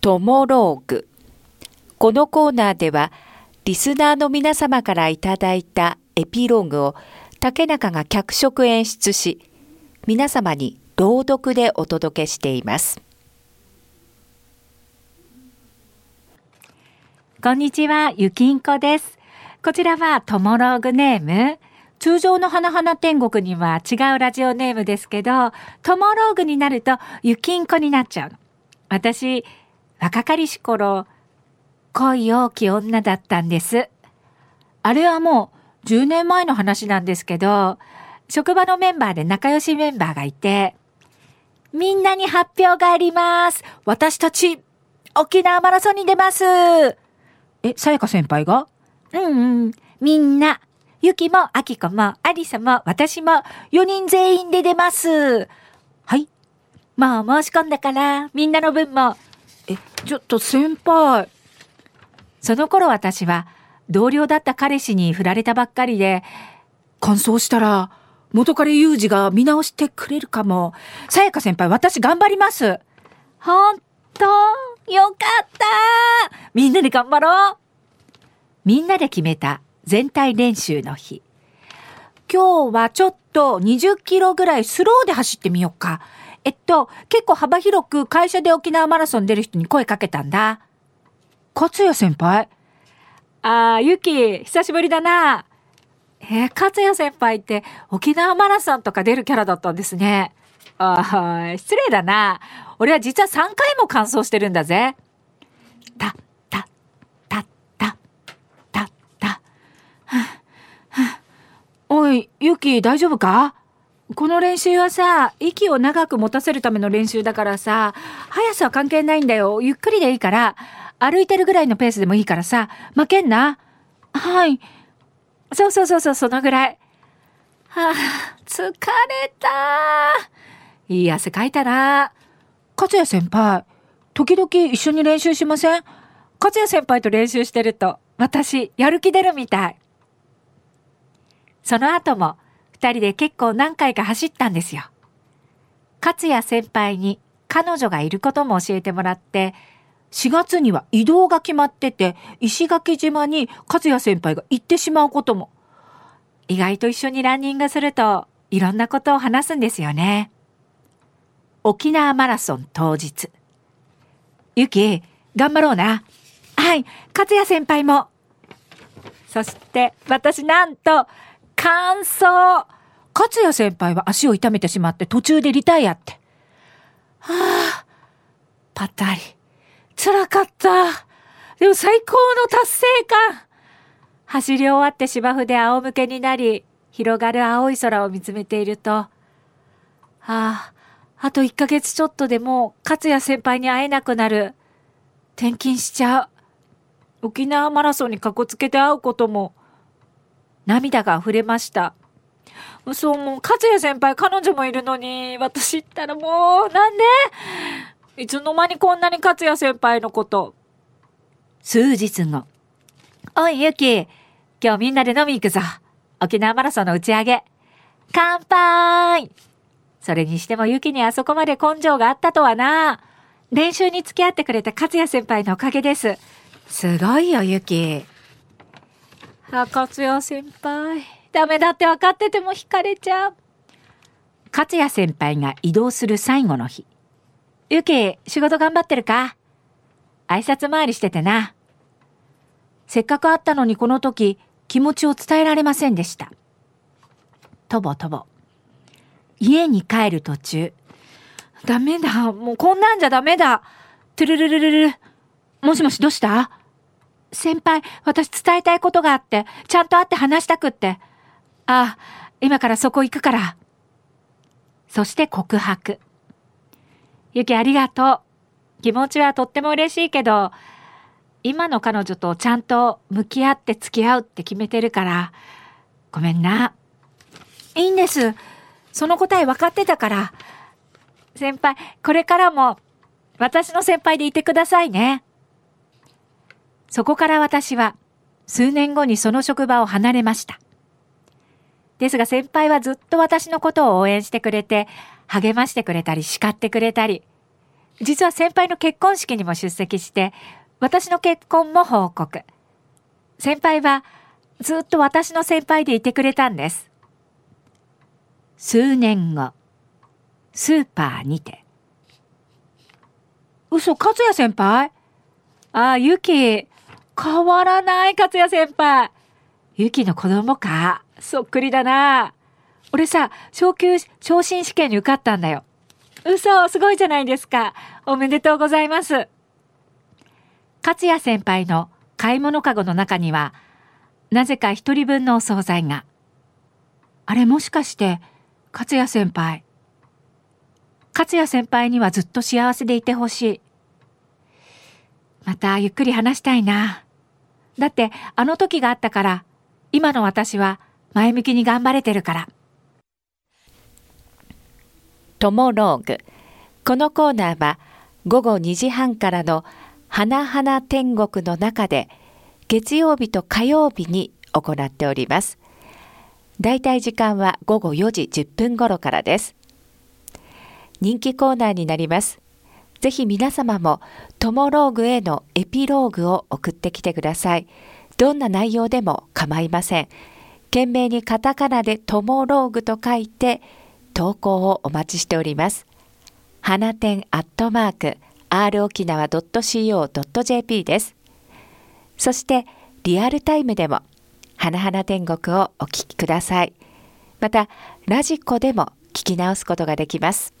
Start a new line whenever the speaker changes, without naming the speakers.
トモローグ。このコーナーでは、リスナーの皆様からいただいたエピローグを竹中が脚色演出し、皆様に朗読でお届けしています。
こんにちは、ゆきんこです。こちらはトモローグネーム。通常の花々天国には違うラジオネームですけど、トモローグになるとゆきんこになっちゃう。私、若かりし頃、恋大き女だったんです。あれはもう10年前の話なんですけど、職場のメンバーで仲良しメンバーがいて、みんなに発表があります。私たち、沖縄マラソンに出ます。え、さやか先輩がうんうん。みんな、ゆきも、あきこも、ありさも、私も、4人全員で出ます。はい。もう申し込んだから、みんなの分も。え、ちょっと先輩。その頃私は、同僚だった彼氏に振られたばっかりで、乾燥したら、元彼ユージが見直してくれるかも。さやか先輩、私頑張ります。ほんとよかったみんなで頑張ろうみんなで決めた全体練習の日。今日はちょっと20キロぐらいスローで走ってみようか。えっと、結構幅広く会社で沖縄マラソン出る人に声かけたんだ。勝也先輩？ああ、ゆき、久しぶりだな。えー、勝也先輩って沖縄マラソンとか出るキャラだったんですね。ああ、失礼だな。俺は実は3回も完走してるんだぜ。た、た、た、た、た、た。おい、ゆき大丈夫か？この練習はさ、息を長く持たせるための練習だからさ、速さは関係ないんだよ。ゆっくりでいいから、歩いてるぐらいのペースでもいいからさ、負けんな。はい。そうそうそうそう、そのぐらい。はあ、疲れた。いい汗かいたな。勝也先輩、時々一緒に練習しません？勝也先輩と練習してると、私、やる気出るみたい。その後も、二人で結構何回か走ったんですよ。勝也先輩に彼女がいることも教えてもらって、4月には移動が決まってて、石垣島に勝也先輩が行ってしまうことも。意外と一緒にランニングすると、いろんなことを話すんですよね。沖縄マラソン当日。ゆき、頑張ろうな。はい、勝也先輩も。そして、私なんと、完走勝也先輩は足を痛めてしまって途中でリタイアって。はあ、ぱったり。辛かった。でも最高の達成感。走り終わって芝生で仰向けになり、広がる青い空を見つめていると、はあ、あと1ヶ月ちょっとでもう勝也先輩に会えなくなる。転勤しちゃう。沖縄マラソンにかこつけて会うことも、涙が溢れました。そう、もう、勝也先輩、彼女もいるのに、私ったらもう、なんで？いつの間にこんなに勝也先輩のこと。数日後。おい、ゆき。今日みんなで飲み行くぞ。沖縄マラソンの打ち上げ。乾杯それにしてもユキにあそこまで根性があったとはな。練習に付き合ってくれた勝也先輩のおかげです。すごいよ、ユキ。あ、勝也先輩。ダメだって分かってても惹かれちゃう。勝也先輩が移動する最後の日。ユキ、仕事頑張ってるか？挨拶回りしててな。せっかく会ったのにこの時、気持ちを伝えられませんでした。とぼとぼ。家に帰る途中。ダメだ。もうこんなんじゃダメだ。トゥルルルルル。もしもしどうした？先輩、私伝えたいことがあって、ちゃんと会って話したくって。ああ、今からそこ行くから。そして告白。ゆきありがとう。気持ちはとっても嬉しいけど、今の彼女とちゃんと向き合って付き合うって決めてるから、ごめんな。いいんです。その答え分かってたから。先輩、これからも私の先輩でいてくださいね。そこから私は数年後にその職場を離れました。ですが先輩はずっと私のことを応援してくれて、励ましてくれたり叱ってくれたり、実は先輩の結婚式にも出席して、私の結婚も報告。先輩はずっと私の先輩でいてくれたんです。数年後、スーパーにて。嘘、勝也先輩？ああ、ゆき、変わらない、勝也先輩。ゆきの子供か？そっくりだな。俺さ、昇級、昇進試験に受かったんだよ。嘘、すごいじゃないですか。おめでとうございます。勝也先輩の買い物かごの中には、なぜか一人分のお惣菜が。あれもしかして、勝也先輩。勝也先輩にはずっと幸せでいてほしい。またゆっくり話したいな。だってあの時があったから、今の私は前向きに頑張れてるから。
トモローグ。このコーナーは午後2時半からの花々天国の中で月曜日と火曜日に行っております。だいたい時間は午後4時10分頃からです。人気コーナーになります。ぜひ皆様もトモローグへのエピローグを送ってきてください。どんな内容でも構いません。懸命にカタカナでトモローグと書いて投稿をお待ちしております。花店アットマーク r 沖縄 .co.jp です。そしてリアルタイムでも花々天国をお聞きください。またラジコでも聞き直すことができます。